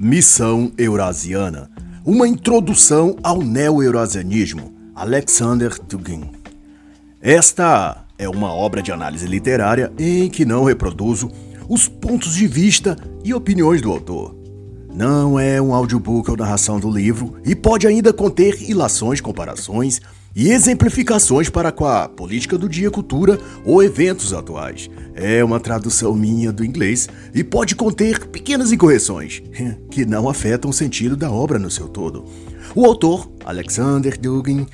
Missão Eurasiana Uma introdução ao neo-eurasianismo, Alexander Dugin. Esta é uma obra de análise literária em que não reproduzo os pontos de vista e opiniões do autor. Não é um audiobook ou narração do livro e pode ainda conter ilações, comparações e exemplificações para com a política do dia, cultura ou eventos atuais. É uma tradução minha do inglês e pode conter pequenas incorreções que não afetam o sentido da obra no seu todo. O autor, Alexander Dugin,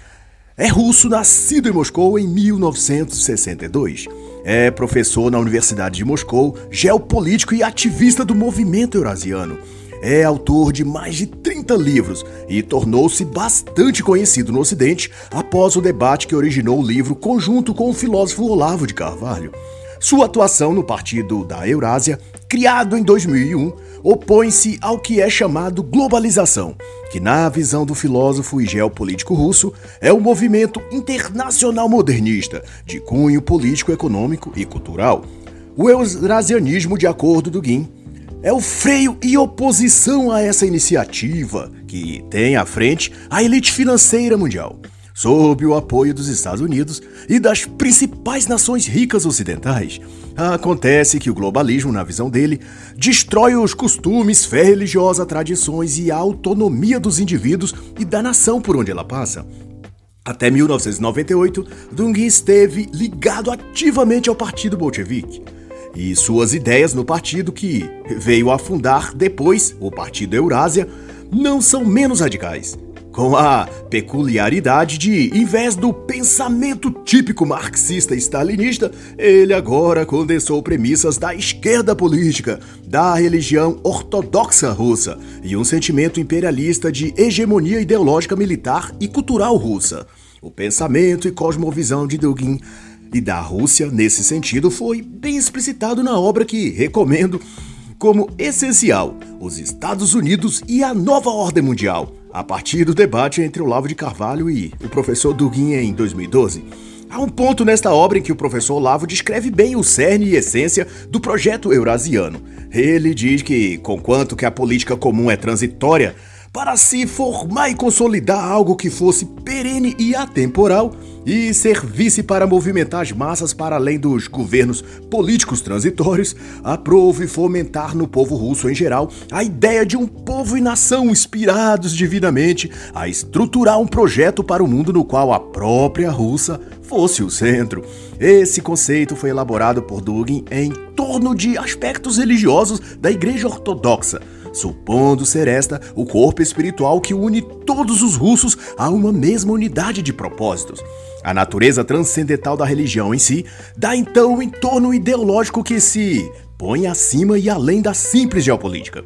é russo nascido em Moscou em 1962. É professor na Universidade de Moscou, geopolítico e ativista do movimento eurasiano é autor de mais de 30 livros e tornou-se bastante conhecido no Ocidente após o debate que originou o livro conjunto com o filósofo Olavo de Carvalho. Sua atuação no Partido da Eurásia, criado em 2001, opõe-se ao que é chamado globalização, que, na visão do filósofo e geopolítico russo, é um movimento internacional modernista de cunho político, econômico e cultural. O eurasianismo, de acordo do Guin, é o freio e oposição a essa iniciativa que tem à frente a elite financeira mundial, sob o apoio dos Estados Unidos e das principais nações ricas ocidentais. Acontece que o globalismo, na visão dele, destrói os costumes, fé religiosa, tradições e a autonomia dos indivíduos e da nação por onde ela passa. Até 1998, Dung esteve ligado ativamente ao Partido Bolchevique e suas ideias no partido que veio a fundar depois o Partido Eurásia não são menos radicais, com a peculiaridade de, em vez do pensamento típico marxista e stalinista, ele agora condensou premissas da esquerda política, da religião ortodoxa russa e um sentimento imperialista de hegemonia ideológica militar e cultural russa. O pensamento e cosmovisão de Dugin e da Rússia, nesse sentido, foi bem explicitado na obra que recomendo como essencial: Os Estados Unidos e a Nova Ordem Mundial, a partir do debate entre Olavo de Carvalho e o professor Duguin em 2012. Há um ponto nesta obra em que o professor Olavo descreve bem o cerne e essência do projeto eurasiano. Ele diz que, conquanto que a política comum é transitória, para se formar e consolidar algo que fosse perene e atemporal e servisse para movimentar as massas para além dos governos políticos transitórios, aprove fomentar no povo russo em geral a ideia de um povo e nação inspirados divinamente a estruturar um projeto para o mundo no qual a própria Rússia fosse o centro. Esse conceito foi elaborado por Dugin em torno de aspectos religiosos da Igreja Ortodoxa supondo ser esta o corpo espiritual que une todos os russos a uma mesma unidade de propósitos. A natureza transcendental da religião em si dá então um entorno ideológico que se põe acima e além da simples geopolítica.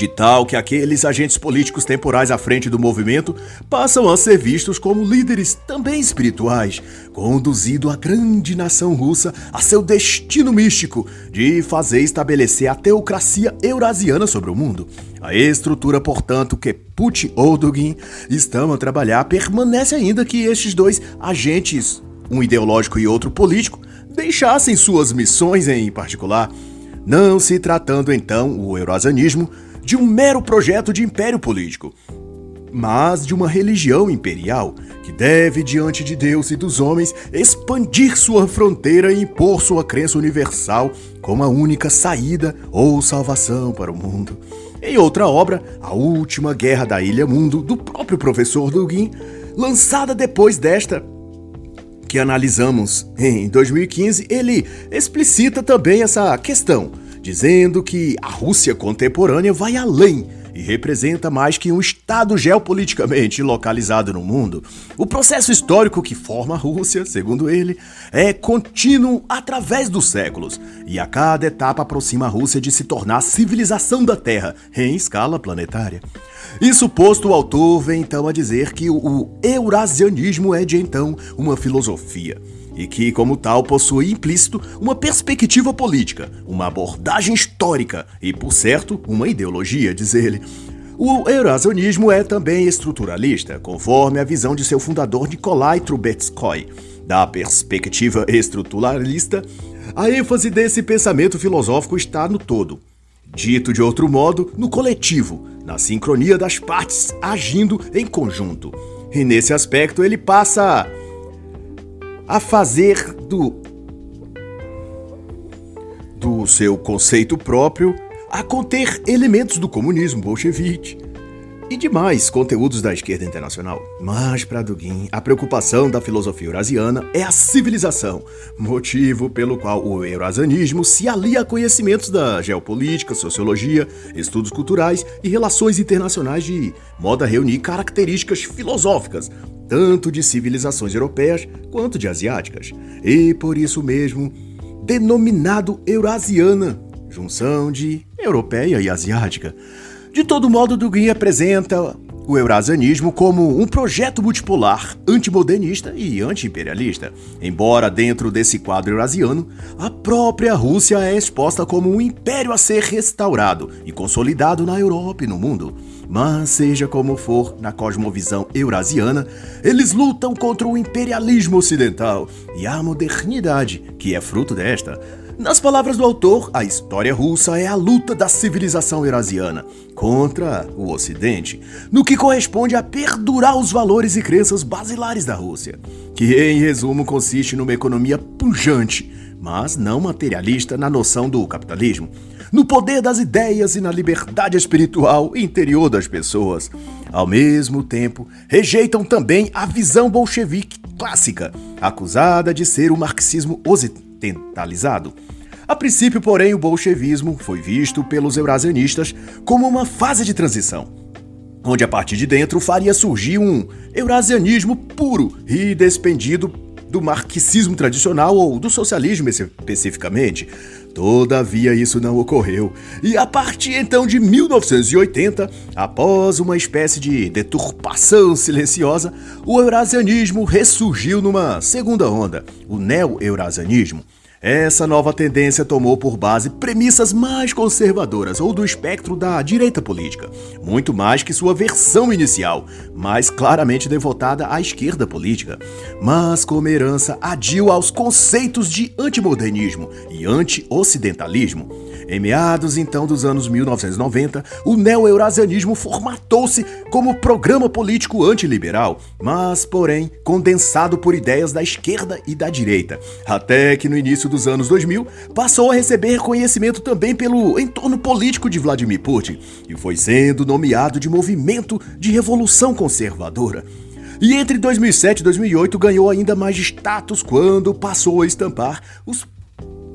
De tal que aqueles agentes políticos temporais à frente do movimento passam a ser vistos como líderes também espirituais, conduzindo a grande nação russa a seu destino místico de fazer estabelecer a teocracia eurasiana sobre o mundo. A estrutura, portanto, que Putin ou Dugin estão a trabalhar permanece ainda que estes dois agentes, um ideológico e outro político, deixassem suas missões em particular. Não se tratando então o eurasianismo de um mero projeto de império político, mas de uma religião imperial que deve, diante de Deus e dos homens, expandir sua fronteira e impor sua crença universal como a única saída ou salvação para o mundo. Em outra obra, A Última Guerra da Ilha Mundo, do próprio professor Dugin, lançada depois desta, que analisamos em 2015, ele explicita também essa questão dizendo que a Rússia contemporânea vai além e representa mais que um Estado geopoliticamente localizado no mundo. O processo histórico que forma a Rússia, segundo ele, é contínuo através dos séculos, e a cada etapa aproxima a Rússia de se tornar a civilização da Terra em escala planetária. Isso posto, o autor vem então a dizer que o eurasianismo é de então uma filosofia e que, como tal, possui implícito uma perspectiva política, uma abordagem histórica e, por certo, uma ideologia, diz ele. O eurasianismo é também estruturalista, conforme a visão de seu fundador Nikolai Trubetskoy. Da perspectiva estruturalista, a ênfase desse pensamento filosófico está no todo, Dito de outro modo, no coletivo, na sincronia das partes agindo em conjunto. E nesse aspecto ele passa a fazer do do seu conceito próprio a conter elementos do comunismo bolchevique e demais conteúdos da esquerda internacional. Mas para Dugin, a preocupação da filosofia eurasiana é a civilização, motivo pelo qual o eurasianismo se alia a conhecimentos da geopolítica, sociologia, estudos culturais e relações internacionais de modo a reunir características filosóficas, tanto de civilizações europeias quanto de asiáticas. E por isso mesmo, denominado Eurasiana, junção de europeia e asiática. De todo modo, Dugin apresenta o eurasianismo como um projeto multipolar, antimodernista e anti-imperialista. Embora dentro desse quadro eurasiano, a própria Rússia é exposta como um império a ser restaurado e consolidado na Europa e no mundo. Mas seja como for, na cosmovisão eurasiana, eles lutam contra o imperialismo ocidental e a modernidade, que é fruto desta, nas palavras do autor, a história russa é a luta da civilização eurasiana contra o Ocidente, no que corresponde a perdurar os valores e crenças basilares da Rússia, que em resumo consiste numa economia pujante, mas não materialista na noção do capitalismo, no poder das ideias e na liberdade espiritual interior das pessoas. Ao mesmo tempo, rejeitam também a visão bolchevique clássica, acusada de ser o marxismo ocidental ocidentalizado. A princípio, porém, o bolchevismo foi visto pelos eurasianistas como uma fase de transição, onde a partir de dentro faria surgir um eurasianismo puro e despendido do marxismo tradicional ou do socialismo especificamente. Todavia, isso não ocorreu, e a partir então de 1980, após uma espécie de deturpação silenciosa, o eurasianismo ressurgiu numa segunda onda, o neo-eurasianismo. Essa nova tendência tomou por base premissas mais conservadoras ou do espectro da direita política, muito mais que sua versão inicial, mais claramente devotada à esquerda política, mas como herança adiu aos conceitos de antimodernismo e anti-ocidentalismo. Em meados então dos anos 1990, o neo-eurasianismo formatou-se como programa político antiliberal, mas, porém, condensado por ideias da esquerda e da direita, até que no início dos anos 2000 passou a receber reconhecimento também pelo entorno político de Vladimir Putin e foi sendo nomeado de movimento de revolução conservadora. E entre 2007 e 2008 ganhou ainda mais status quando passou a estampar os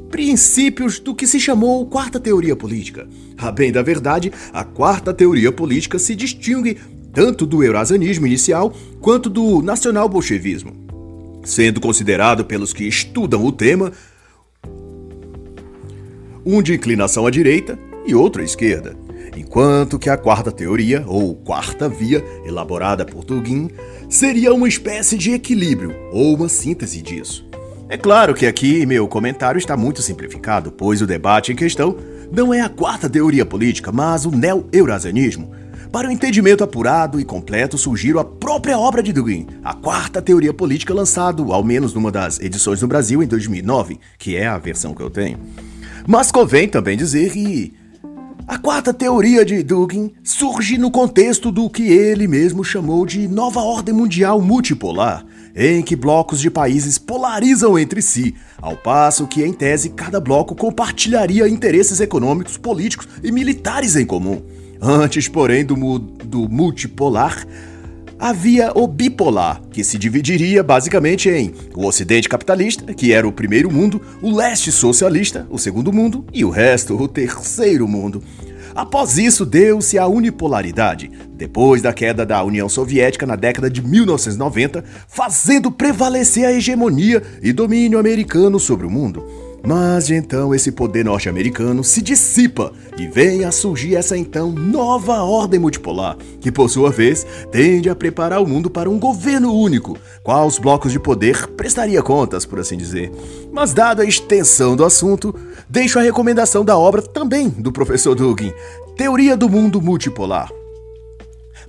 princípios do que se chamou quarta teoria política. A bem da verdade, a quarta teoria política se distingue tanto do eurasianismo inicial quanto do nacional-bolchevismo, sendo considerado pelos que estudam o tema um de inclinação à direita e outro à esquerda, enquanto que a quarta teoria, ou quarta via, elaborada por Dugin, seria uma espécie de equilíbrio ou uma síntese disso. É claro que aqui meu comentário está muito simplificado, pois o debate em questão não é a quarta teoria política, mas o neo-eurasianismo. Para o entendimento apurado e completo, surgiu a própria obra de Dugin, a quarta teoria política, lançado ao menos numa das edições no Brasil em 2009, que é a versão que eu tenho. Mas convém também dizer que a quarta teoria de Dugin surge no contexto do que ele mesmo chamou de nova ordem mundial multipolar, em que blocos de países polarizam entre si, ao passo que, em tese, cada bloco compartilharia interesses econômicos, políticos e militares em comum. Antes, porém, do, mu do multipolar, havia o bipolar, que se dividiria basicamente em o Ocidente capitalista, que era o primeiro mundo, o leste socialista, o segundo mundo, e o resto, o terceiro mundo. Após isso, deu-se a unipolaridade, depois da queda da União Soviética na década de 1990, fazendo prevalecer a hegemonia e domínio americano sobre o mundo. Mas então esse poder norte-americano se dissipa e vem a surgir essa então nova ordem multipolar, que por sua vez tende a preparar o mundo para um governo único, qual os blocos de poder prestaria contas, por assim dizer. Mas dada a extensão do assunto, deixo a recomendação da obra também do professor Dugin, Teoria do Mundo Multipolar.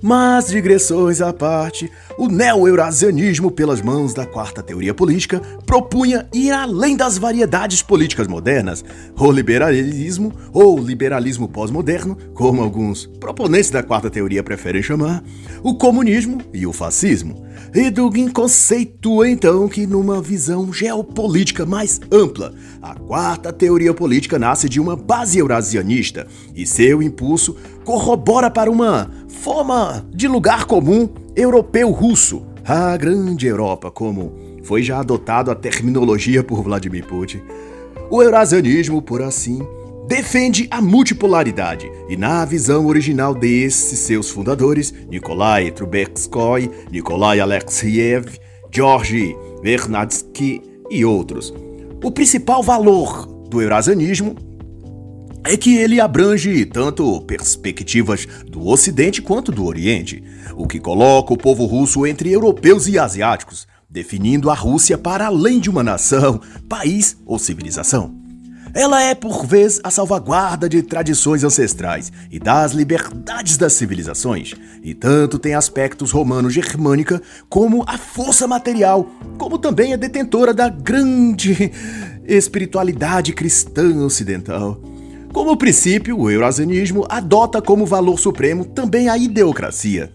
Mas, digressões à parte, o neo-eurasianismo, pelas mãos da quarta teoria política, propunha ir além das variedades políticas modernas, o liberalismo ou liberalismo pós-moderno, como alguns proponentes da quarta teoria preferem chamar, o comunismo e o fascismo. E Dugin conceitua então que, numa visão geopolítica mais ampla, a quarta teoria política nasce de uma base eurasianista e seu impulso corrobora para uma forma de lugar comum europeu-russo, a grande Europa, como foi já adotado a terminologia por Vladimir Putin. O eurasianismo, por assim, defende a multipolaridade. E na visão original desses seus fundadores, Nikolai Trubetskoy, Nikolai Alexeyev, Georgi Vernadsky e outros, o principal valor do eurasianismo é que ele abrange tanto perspectivas do Ocidente quanto do Oriente, o que coloca o povo russo entre europeus e asiáticos, definindo a Rússia para além de uma nação, país ou civilização. Ela é, por vez, a salvaguarda de tradições ancestrais e das liberdades das civilizações, e tanto tem aspectos romano-germânica como a força material, como também é detentora da grande espiritualidade cristã ocidental. Como princípio, o eurasianismo adota como valor supremo também a ideocracia,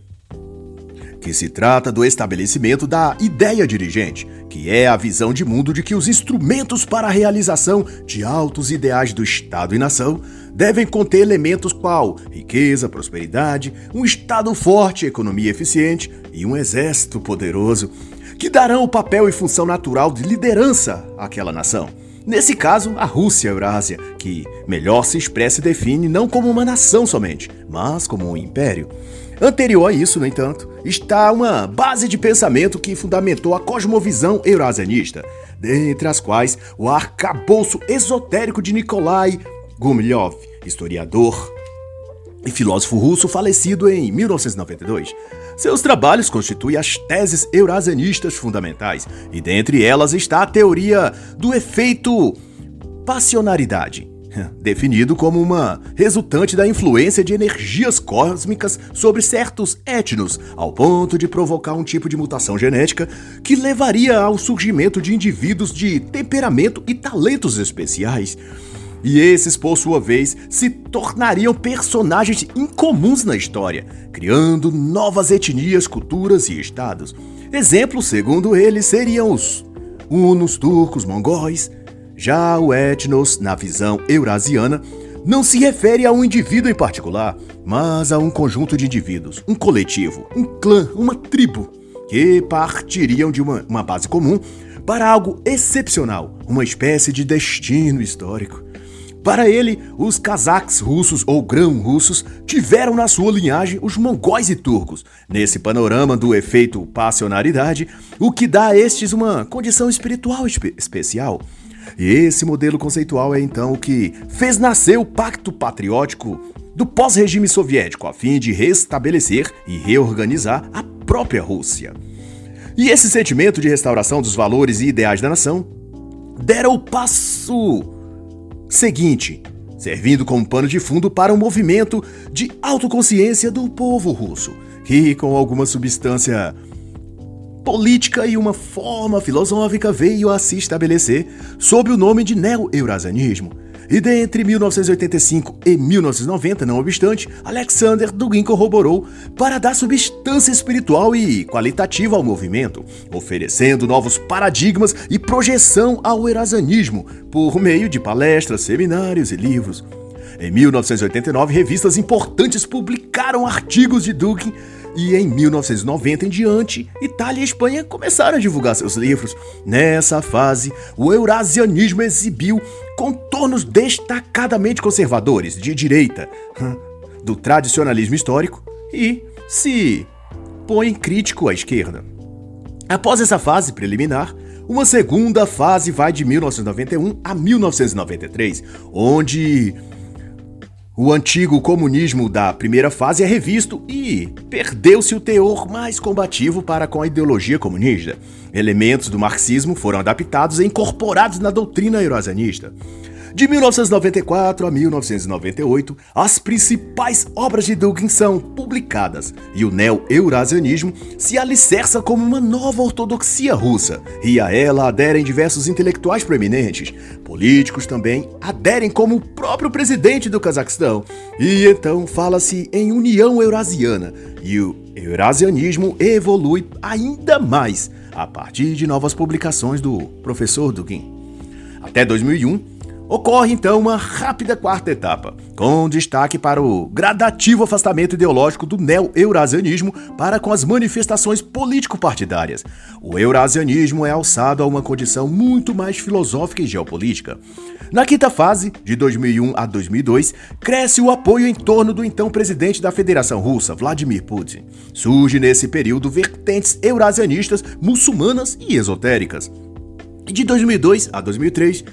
que se trata do estabelecimento da ideia dirigente, que é a visão de mundo de que os instrumentos para a realização de altos ideais do Estado e nação devem conter elementos qual riqueza, prosperidade, um Estado forte, economia eficiente e um exército poderoso, que darão o papel e função natural de liderança àquela nação. Nesse caso, a Rússia Eurásia, que melhor se expressa e define não como uma nação somente, mas como um império. Anterior a isso, no entanto, está uma base de pensamento que fundamentou a cosmovisão eurasianista, dentre as quais o arcabouço esotérico de Nikolai Gumilyov, historiador e filósofo russo falecido em 1992. Seus trabalhos constituem as teses eurasianistas fundamentais, e dentre elas está a teoria do efeito passionaridade, definido como uma resultante da influência de energias cósmicas sobre certos etnos, ao ponto de provocar um tipo de mutação genética que levaria ao surgimento de indivíduos de temperamento e talentos especiais. E esses, por sua vez, se tornariam personagens incomuns na história, criando novas etnias, culturas e estados. Exemplos, segundo ele, seriam os hunos, turcos, mongóis, já o etnos, na visão eurasiana, não se refere a um indivíduo em particular, mas a um conjunto de indivíduos, um coletivo, um clã, uma tribo, que partiriam de uma, uma base comum para algo excepcional, uma espécie de destino histórico. Para ele, os cazaques russos ou grão-russos tiveram na sua linhagem os mongóis e turcos, nesse panorama do efeito passionaridade, o que dá a estes uma condição espiritual espe especial. E esse modelo conceitual é então o que fez nascer o Pacto Patriótico do pós-regime soviético, a fim de restabelecer e reorganizar a própria Rússia. E esse sentimento de restauração dos valores e ideais da nação dera o passo seguinte, servindo como pano de fundo para um movimento de autoconsciência do povo russo, que com alguma substância política e uma forma filosófica veio a se estabelecer sob o nome de neo-eurasianismo. E dentre 1985 e 1990, não obstante, Alexander Dugin corroborou para dar substância espiritual e qualitativa ao movimento, oferecendo novos paradigmas e projeção ao eurasianismo por meio de palestras, seminários e livros. Em 1989, revistas importantes publicaram artigos de Dugin e em 1990 em diante, Itália e Espanha começaram a divulgar seus livros. Nessa fase, o eurasianismo exibiu contornos destacadamente conservadores, de direita, do tradicionalismo histórico e se põe crítico à esquerda. Após essa fase preliminar, uma segunda fase vai de 1991 a 1993, onde o antigo comunismo da primeira fase é revisto e perdeu-se o teor mais combativo para com a ideologia comunista. Elementos do marxismo foram adaptados e incorporados na doutrina eurasianista. De 1994 a 1998, as principais obras de Dugin são publicadas e o neo-eurasianismo se alicerça como uma nova ortodoxia russa, e a ela aderem diversos intelectuais proeminentes. Políticos também aderem como o próprio presidente do Cazaquistão. E então fala-se em União Eurasiana, e o eurasianismo evolui ainda mais a partir de novas publicações do professor Dugin. Até 2001, Ocorre então uma rápida quarta etapa, com destaque para o gradativo afastamento ideológico do neo-eurasianismo para com as manifestações político-partidárias. O eurasianismo é alçado a uma condição muito mais filosófica e geopolítica. Na quinta fase, de 2001 a 2002, cresce o apoio em torno do então presidente da Federação Russa, Vladimir Putin. Surge nesse período vertentes eurasianistas, muçulmanas e esotéricas. De 2002 a 2003,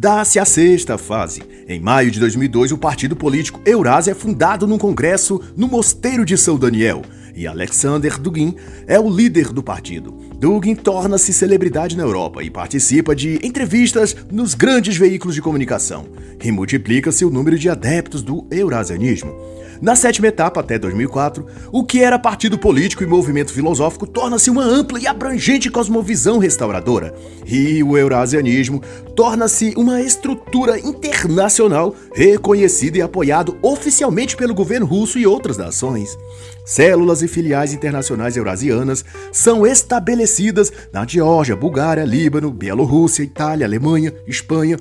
Dá-se a sexta fase. Em maio de 2002, o partido político Eurásia é fundado num congresso no Mosteiro de São Daniel, e Alexander Dugin é o líder do partido. Dugin torna-se celebridade na Europa e participa de entrevistas nos grandes veículos de comunicação, e multiplica-se o número de adeptos do eurasianismo. Na sétima etapa, até 2004, o que era partido político e movimento filosófico torna-se uma ampla e abrangente cosmovisão restauradora, e o eurasianismo torna-se uma estrutura internacional reconhecida e apoiado oficialmente pelo governo russo e outras nações. Células e filiais internacionais eurasianas são estabelecidas na Geórgia, Bulgária, Líbano, Bielorrússia, Itália, Alemanha, Espanha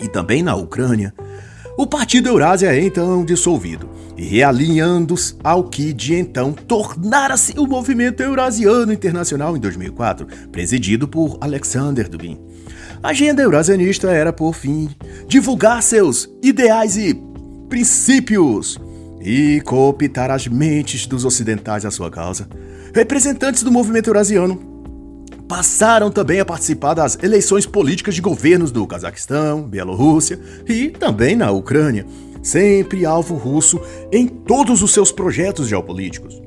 e também na Ucrânia. O Partido Eurásia é então dissolvido realinhando-se ao que de então tornara-se o Movimento Eurasiano Internacional em 2004, presidido por Alexander Dugin. A agenda eurasianista era, por fim, divulgar seus ideais e princípios e cooptar as mentes dos ocidentais à sua causa. Representantes do movimento eurasiano passaram também a participar das eleições políticas de governos do Cazaquistão, Bielorrússia e também na Ucrânia, sempre alvo russo em todos os seus projetos geopolíticos.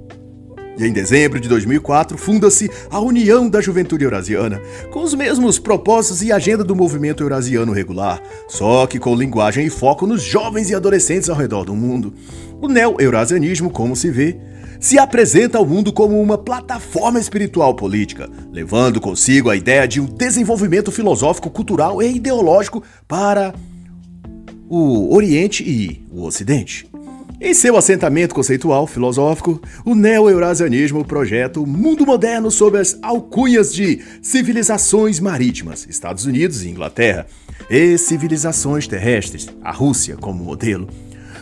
E em dezembro de 2004 funda-se a União da Juventude Eurasiana, com os mesmos propósitos e agenda do movimento eurasiano regular, só que com linguagem e foco nos jovens e adolescentes ao redor do mundo. O neo-eurasianismo, como se vê, se apresenta ao mundo como uma plataforma espiritual política, levando consigo a ideia de um desenvolvimento filosófico, cultural e ideológico para o Oriente e o Ocidente. Em seu assentamento conceitual filosófico, o neo-eurasianismo projeta o mundo moderno sob as alcunhas de civilizações marítimas, Estados Unidos e Inglaterra, e civilizações terrestres, a Rússia como modelo.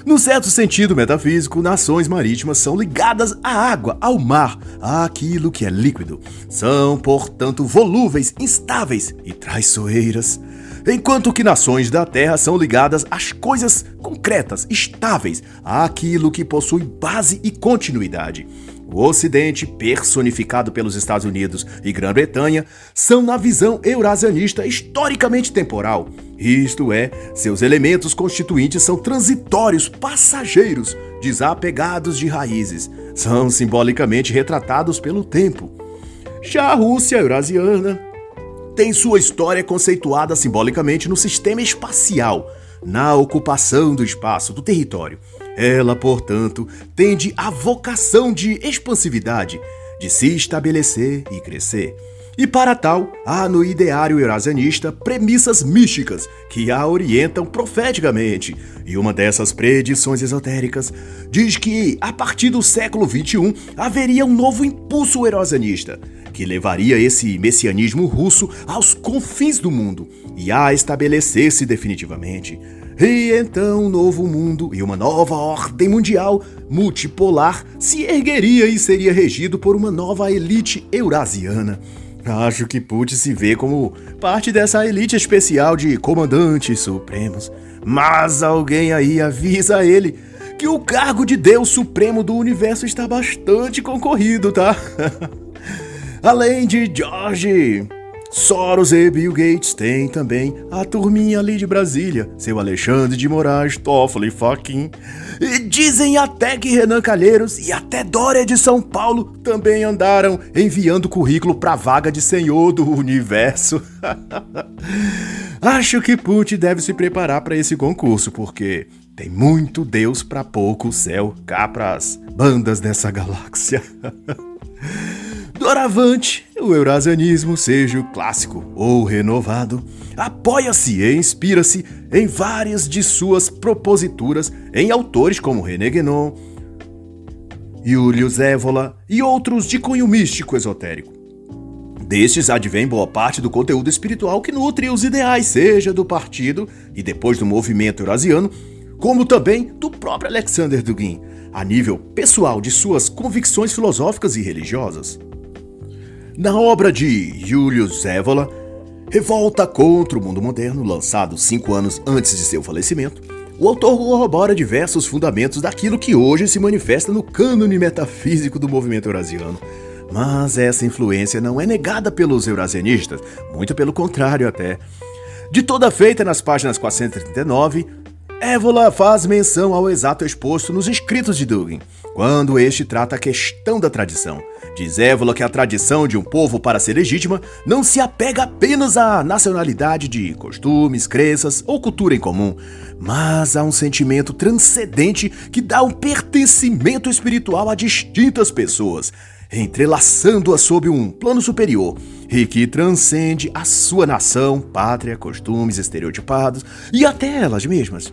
No certo sentido metafísico, nações marítimas são ligadas à água, ao mar, àquilo que é líquido. São, portanto, volúveis, instáveis e traiçoeiras. Enquanto que nações da terra são ligadas às coisas concretas, estáveis, àquilo que possui base e continuidade. O Ocidente, personificado pelos Estados Unidos e Grã-Bretanha, são, na visão eurasianista, historicamente temporal. Isto é, seus elementos constituintes são transitórios, passageiros, desapegados de raízes. São simbolicamente retratados pelo tempo. Já a Rússia eurasiana tem sua história conceituada simbolicamente no sistema espacial, na ocupação do espaço, do território. Ela, portanto, tende a vocação de expansividade, de se estabelecer e crescer. E para tal, há no ideário eurasianista premissas místicas que a orientam profeticamente. E uma dessas predições esotéricas diz que, a partir do século XXI, haveria um novo impulso eurasianista, que levaria esse messianismo russo aos confins do mundo e a estabelecer-se definitivamente. E então um novo mundo e uma nova ordem mundial multipolar se ergueria e seria regido por uma nova elite eurasiana. Acho que Putin se vê como parte dessa elite especial de comandantes supremos. Mas alguém aí avisa ele que o cargo de Deus Supremo do Universo está bastante concorrido, tá? Além de George Soros e Bill Gates tem também a turminha ali de Brasília, seu Alexandre de Moraes, Toffoli, Faquin. E dizem até que Renan Calheiros e até Dória de São Paulo também andaram enviando currículo para vaga de senhor do universo. Acho que Putin deve se preparar para esse concurso, porque tem muito Deus para pouco céu cá pras bandas dessa galáxia. Doravante, o eurasianismo, seja o clássico ou renovado, apoia-se e inspira-se em várias de suas proposituras em autores como René Guénon, Julius Evola e outros de cunho místico esotérico. Destes advém boa parte do conteúdo espiritual que nutre os ideais, seja do partido e depois do movimento eurasiano, como também do próprio Alexander Dugin, a nível pessoal de suas convicções filosóficas e religiosas. Na obra de Julius Evola, Revolta contra o Mundo Moderno, lançado cinco anos antes de seu falecimento, o autor corrobora diversos fundamentos daquilo que hoje se manifesta no cânone metafísico do movimento eurasiano. Mas essa influência não é negada pelos eurasianistas, muito pelo contrário até. De toda feita nas páginas 439, Évola faz menção ao exato exposto nos escritos de Dugin, quando este trata a questão da tradição. Diz Évola que a tradição de um povo para ser legítima não se apega apenas à nacionalidade de costumes, crenças ou cultura em comum, mas a um sentimento transcendente que dá um pertencimento espiritual a distintas pessoas, entrelaçando-as sob um plano superior e que transcende a sua nação, pátria, costumes estereotipados e até elas mesmas.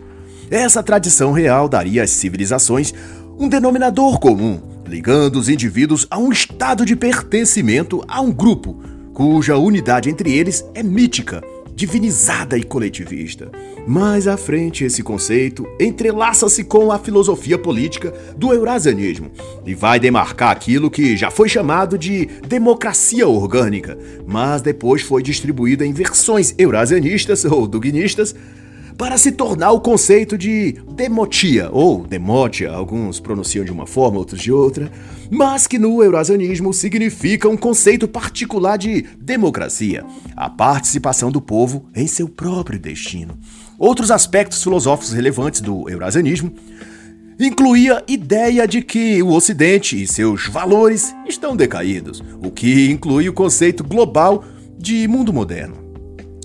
Essa tradição real daria às civilizações um denominador comum, ligando os indivíduos a um estado de pertencimento a um grupo, cuja unidade entre eles é mítica, divinizada e coletivista. Mais à frente, esse conceito entrelaça-se com a filosofia política do eurasianismo e vai demarcar aquilo que já foi chamado de democracia orgânica, mas depois foi distribuído em versões eurasianistas ou dugnistas para se tornar o conceito de demotia, ou demotia, alguns pronunciam de uma forma, outros de outra, mas que no eurasianismo significa um conceito particular de democracia, a participação do povo em seu próprio destino. Outros aspectos filosóficos relevantes do eurasianismo incluía ideia de que o Ocidente e seus valores estão decaídos, o que inclui o conceito global de mundo moderno.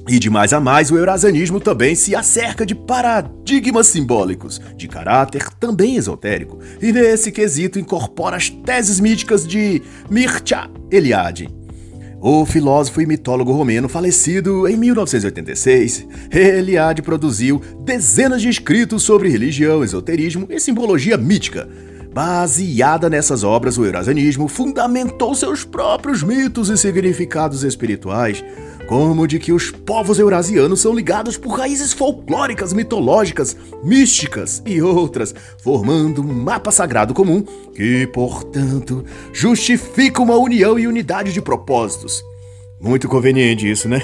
E de mais a mais, o eurasianismo também se acerca de paradigmas simbólicos, de caráter também esotérico, e nesse quesito incorpora as teses míticas de Mircea Eliade. O filósofo e mitólogo romeno falecido em 1986, Eliade produziu dezenas de escritos sobre religião, esoterismo e simbologia mítica, Baseada nessas obras, o eurasianismo fundamentou seus próprios mitos e significados espirituais, como de que os povos eurasianos são ligados por raízes folclóricas, mitológicas, místicas e outras, formando um mapa sagrado comum que, portanto, justifica uma união e unidade de propósitos. Muito conveniente isso, né?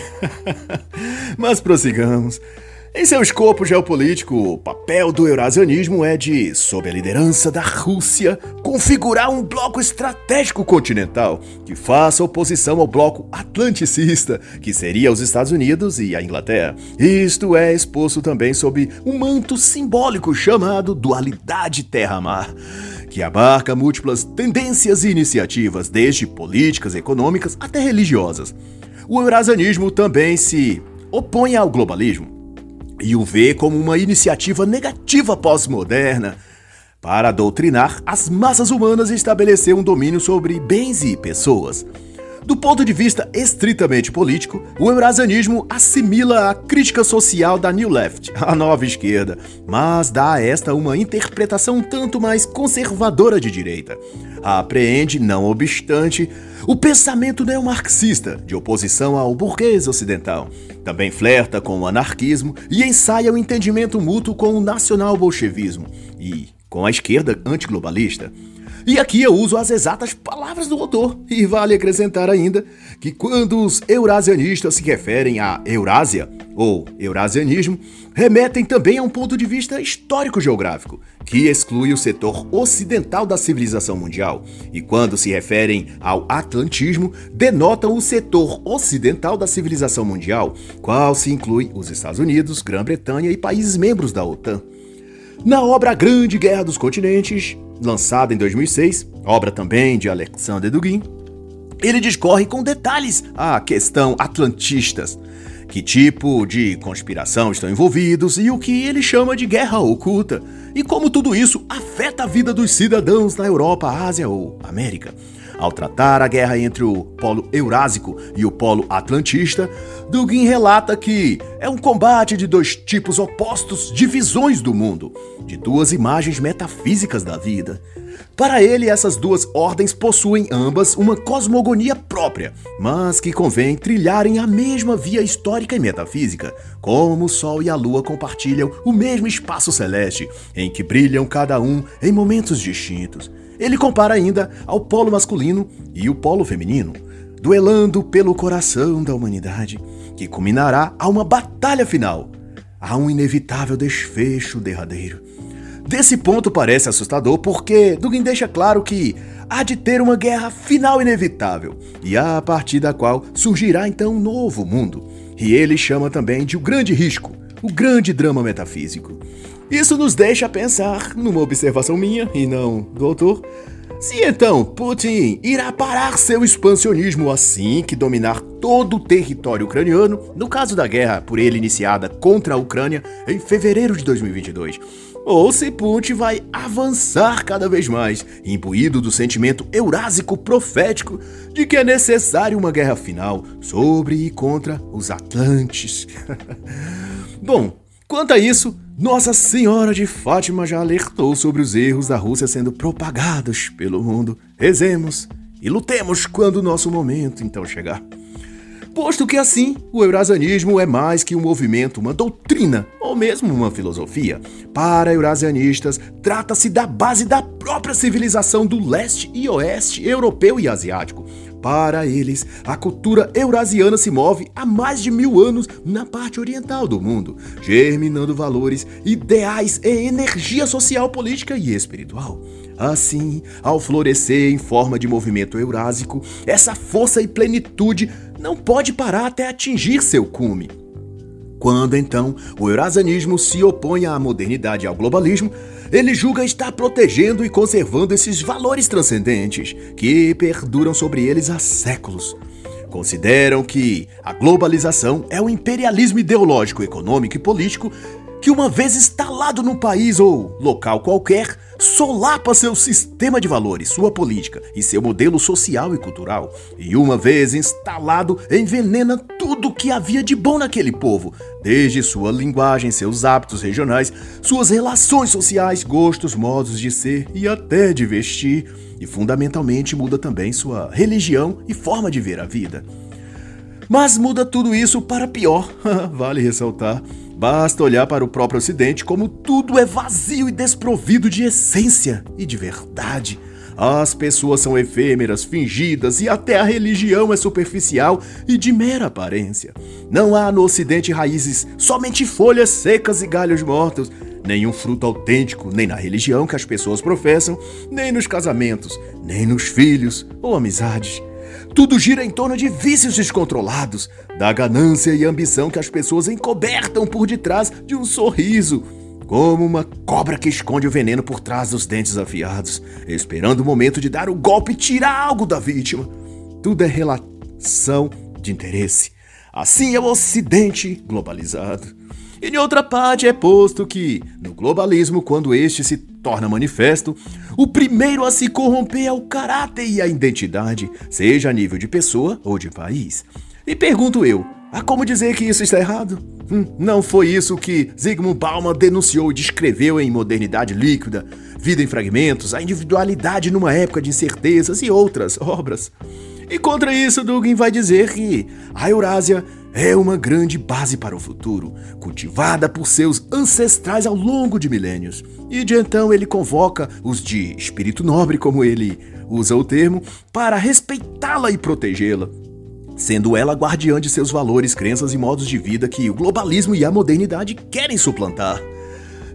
Mas prossigamos. Em seu escopo geopolítico, o papel do eurasianismo é de, sob a liderança da Rússia, configurar um bloco estratégico continental que faça oposição ao bloco atlanticista, que seria os Estados Unidos e a Inglaterra. Isto é exposto também sob um manto simbólico chamado dualidade terra-mar que abarca múltiplas tendências e iniciativas, desde políticas, econômicas até religiosas. O eurasianismo também se opõe ao globalismo, e o vê como uma iniciativa negativa pós-moderna para doutrinar as massas humanas e estabelecer um domínio sobre bens e pessoas. Do ponto de vista estritamente político, o eurasianismo assimila a crítica social da New Left, a nova esquerda, mas dá a esta uma interpretação tanto mais conservadora de direita. Apreende, não obstante, o pensamento neomarxista, de oposição ao burguês ocidental. Também flerta com o anarquismo e ensaia o entendimento mútuo com o nacional-bolchevismo e com a esquerda antiglobalista. E aqui eu uso as exatas palavras do autor, e vale acrescentar ainda que quando os eurasianistas se referem a Eurásia, ou eurasianismo, remetem também a um ponto de vista histórico-geográfico, que exclui o setor ocidental da civilização mundial, e quando se referem ao atlantismo, denotam o setor ocidental da civilização mundial, qual se inclui os Estados Unidos, Grã-Bretanha e países membros da OTAN. Na obra Grande Guerra dos Continentes, lançada em 2006, obra também de Alexander Dugin, ele discorre com detalhes a questão atlantistas, que tipo de conspiração estão envolvidos e o que ele chama de guerra oculta, e como tudo isso afeta a vida dos cidadãos na Europa, Ásia ou América. Ao tratar a guerra entre o polo eurásico e o polo atlantista, Dugin relata que é um combate de dois tipos opostos de visões do mundo, de duas imagens metafísicas da vida. Para ele, essas duas ordens possuem ambas uma cosmogonia própria, mas que convém trilharem a mesma via histórica e metafísica, como o Sol e a Lua compartilham o mesmo espaço celeste, em que brilham cada um em momentos distintos. Ele compara ainda ao polo masculino e o polo feminino, duelando pelo coração da humanidade, que culminará a uma batalha final, a um inevitável desfecho derradeiro. Desse ponto parece assustador porque Dugin deixa claro que há de ter uma guerra final inevitável e a partir da qual surgirá então um novo mundo. E ele chama também de o grande risco, o grande drama metafísico. Isso nos deixa pensar, numa observação minha e não do autor, se então Putin irá parar seu expansionismo assim que dominar todo o território ucraniano, no caso da guerra por ele iniciada contra a Ucrânia em fevereiro de 2022, ou se Putin vai avançar cada vez mais, imbuído do sentimento eurásico profético de que é necessária uma guerra final sobre e contra os Atlantes. Bom, quanto a isso, nossa Senhora de Fátima já alertou sobre os erros da Rússia sendo propagados pelo mundo. Rezemos e lutemos quando o nosso momento então chegar. Posto que assim, o eurasianismo é mais que um movimento, uma doutrina ou mesmo uma filosofia. Para eurasianistas, trata-se da base da própria civilização do leste e oeste europeu e asiático. Para eles, a cultura eurasiana se move há mais de mil anos na parte oriental do mundo, germinando valores, ideais e energia social, política e espiritual. Assim, ao florescer em forma de movimento eurásico, essa força e plenitude não pode parar até atingir seu cume. Quando então o eurasianismo se opõe à modernidade e ao globalismo, ele julga estar protegendo e conservando esses valores transcendentes que perduram sobre eles há séculos. Consideram que a globalização é o imperialismo ideológico, econômico e político que, uma vez instalado num país ou local qualquer, solapa seu sistema de valores, sua política e seu modelo social e cultural, e uma vez instalado, envenena tudo o que havia de bom naquele povo, desde sua linguagem, seus hábitos regionais, suas relações sociais, gostos, modos de ser e até de vestir, e fundamentalmente muda também sua religião e forma de ver a vida. Mas muda tudo isso para pior, vale ressaltar. Basta olhar para o próprio Ocidente como tudo é vazio e desprovido de essência e de verdade. As pessoas são efêmeras, fingidas e até a religião é superficial e de mera aparência. Não há no Ocidente raízes, somente folhas secas e galhos mortos. Nenhum fruto autêntico, nem na religião que as pessoas professam, nem nos casamentos, nem nos filhos ou amizades. Tudo gira em torno de vícios descontrolados, da ganância e ambição que as pessoas encobertam por detrás de um sorriso, como uma cobra que esconde o veneno por trás dos dentes afiados, esperando o momento de dar o golpe e tirar algo da vítima. Tudo é relação de interesse. Assim é o Ocidente globalizado. E de outra parte é posto que, no globalismo, quando este se torna manifesto, o primeiro a se corromper é o caráter e a identidade, seja a nível de pessoa ou de país. E pergunto eu, há como dizer que isso está errado? Hum, não foi isso que Zygmunt Bauman denunciou e descreveu em Modernidade Líquida, Vida em Fragmentos, a individualidade numa época de incertezas e outras obras. E contra isso, Dugin vai dizer que a Eurásia é uma grande base para o futuro, cultivada por seus ancestrais ao longo de milênios. E de então ele convoca os de espírito nobre, como ele usa o termo, para respeitá-la e protegê-la, sendo ela guardiã de seus valores, crenças e modos de vida que o globalismo e a modernidade querem suplantar.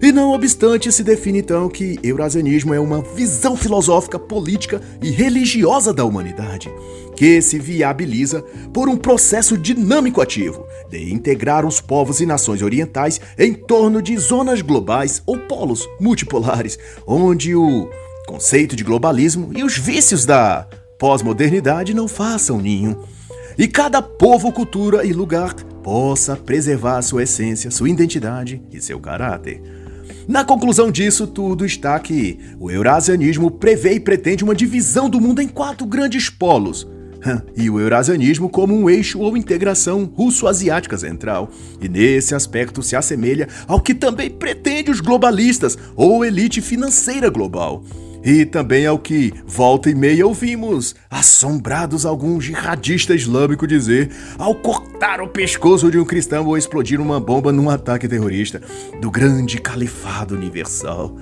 E não obstante, se define então que eurasianismo é uma visão filosófica, política e religiosa da humanidade, que se viabiliza por um processo dinâmico ativo de integrar os povos e nações orientais em torno de zonas globais ou polos multipolares, onde o conceito de globalismo e os vícios da pós-modernidade não façam ninho. E cada povo, cultura e lugar possa preservar sua essência, sua identidade e seu caráter. Na conclusão disso tudo está que o eurasianismo prevê e pretende uma divisão do mundo em quatro grandes polos, e o eurasianismo como um eixo ou integração russo-asiática central. E nesse aspecto se assemelha ao que também pretende os globalistas ou elite financeira global. E também ao que, volta e meia, ouvimos, assombrados algum jihadista islâmico dizer ao cortar o pescoço de um cristão ou explodir uma bomba num ataque terrorista do grande califado universal.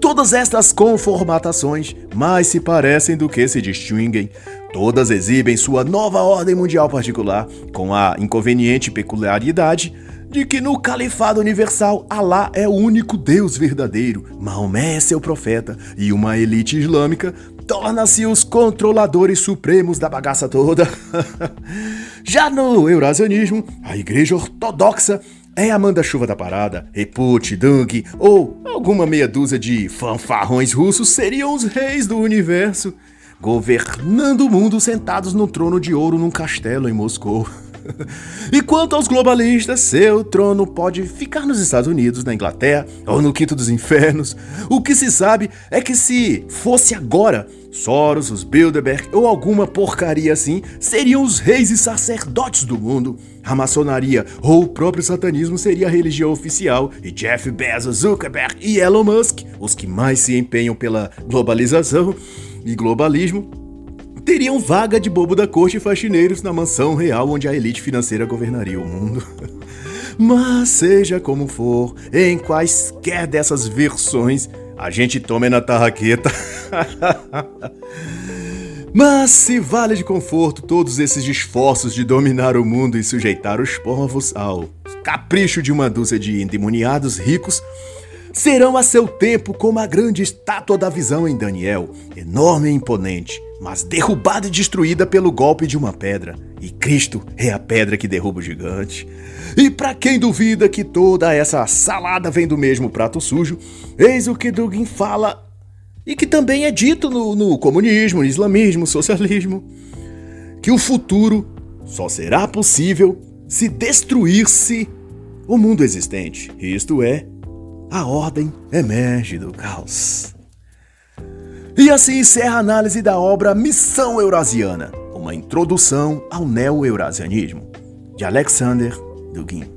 Todas estas conformatações mais se parecem do que se distinguem. Todas exibem sua nova ordem mundial particular, com a inconveniente peculiaridade de que no califado universal Alá é o único Deus verdadeiro, Maomé é seu profeta e uma elite islâmica torna-se os controladores supremos da bagaça toda. Já no eurasianismo, a igreja ortodoxa é a manda-chuva da parada, Reput, Dung ou alguma meia dúzia de fanfarrões russos seriam os reis do universo, governando o mundo sentados no trono de ouro num castelo em Moscou. e quanto aos globalistas, seu trono pode ficar nos Estados Unidos, na Inglaterra ou no quinto dos infernos. O que se sabe é que se fosse agora, Soros, os Bilderberg ou alguma porcaria assim seriam os reis e sacerdotes do mundo. A maçonaria ou o próprio satanismo seria a religião oficial e Jeff Bezos, Zuckerberg e Elon Musk, os que mais se empenham pela globalização e globalismo, teriam vaga de bobo da corte e faxineiros na mansão real onde a elite financeira governaria o mundo. Mas seja como for, em quaisquer dessas versões, a gente tome na tarraqueta. Mas se vale de conforto todos esses esforços de dominar o mundo e sujeitar os povos ao capricho de uma dúzia de endemoniados ricos, serão a seu tempo como a grande estátua da visão em Daniel, enorme e imponente, mas derrubada e destruída pelo golpe de uma pedra. E Cristo é a pedra que derruba o gigante. E para quem duvida que toda essa salada vem do mesmo prato sujo, eis o que Dugin fala e que também é dito no, no comunismo, no islamismo, socialismo, que o futuro só será possível se destruir-se o mundo existente, isto é, a ordem emerge do caos. E assim encerra a análise da obra Missão Eurasiana, uma introdução ao neo-eurasianismo, de Alexander Dugin.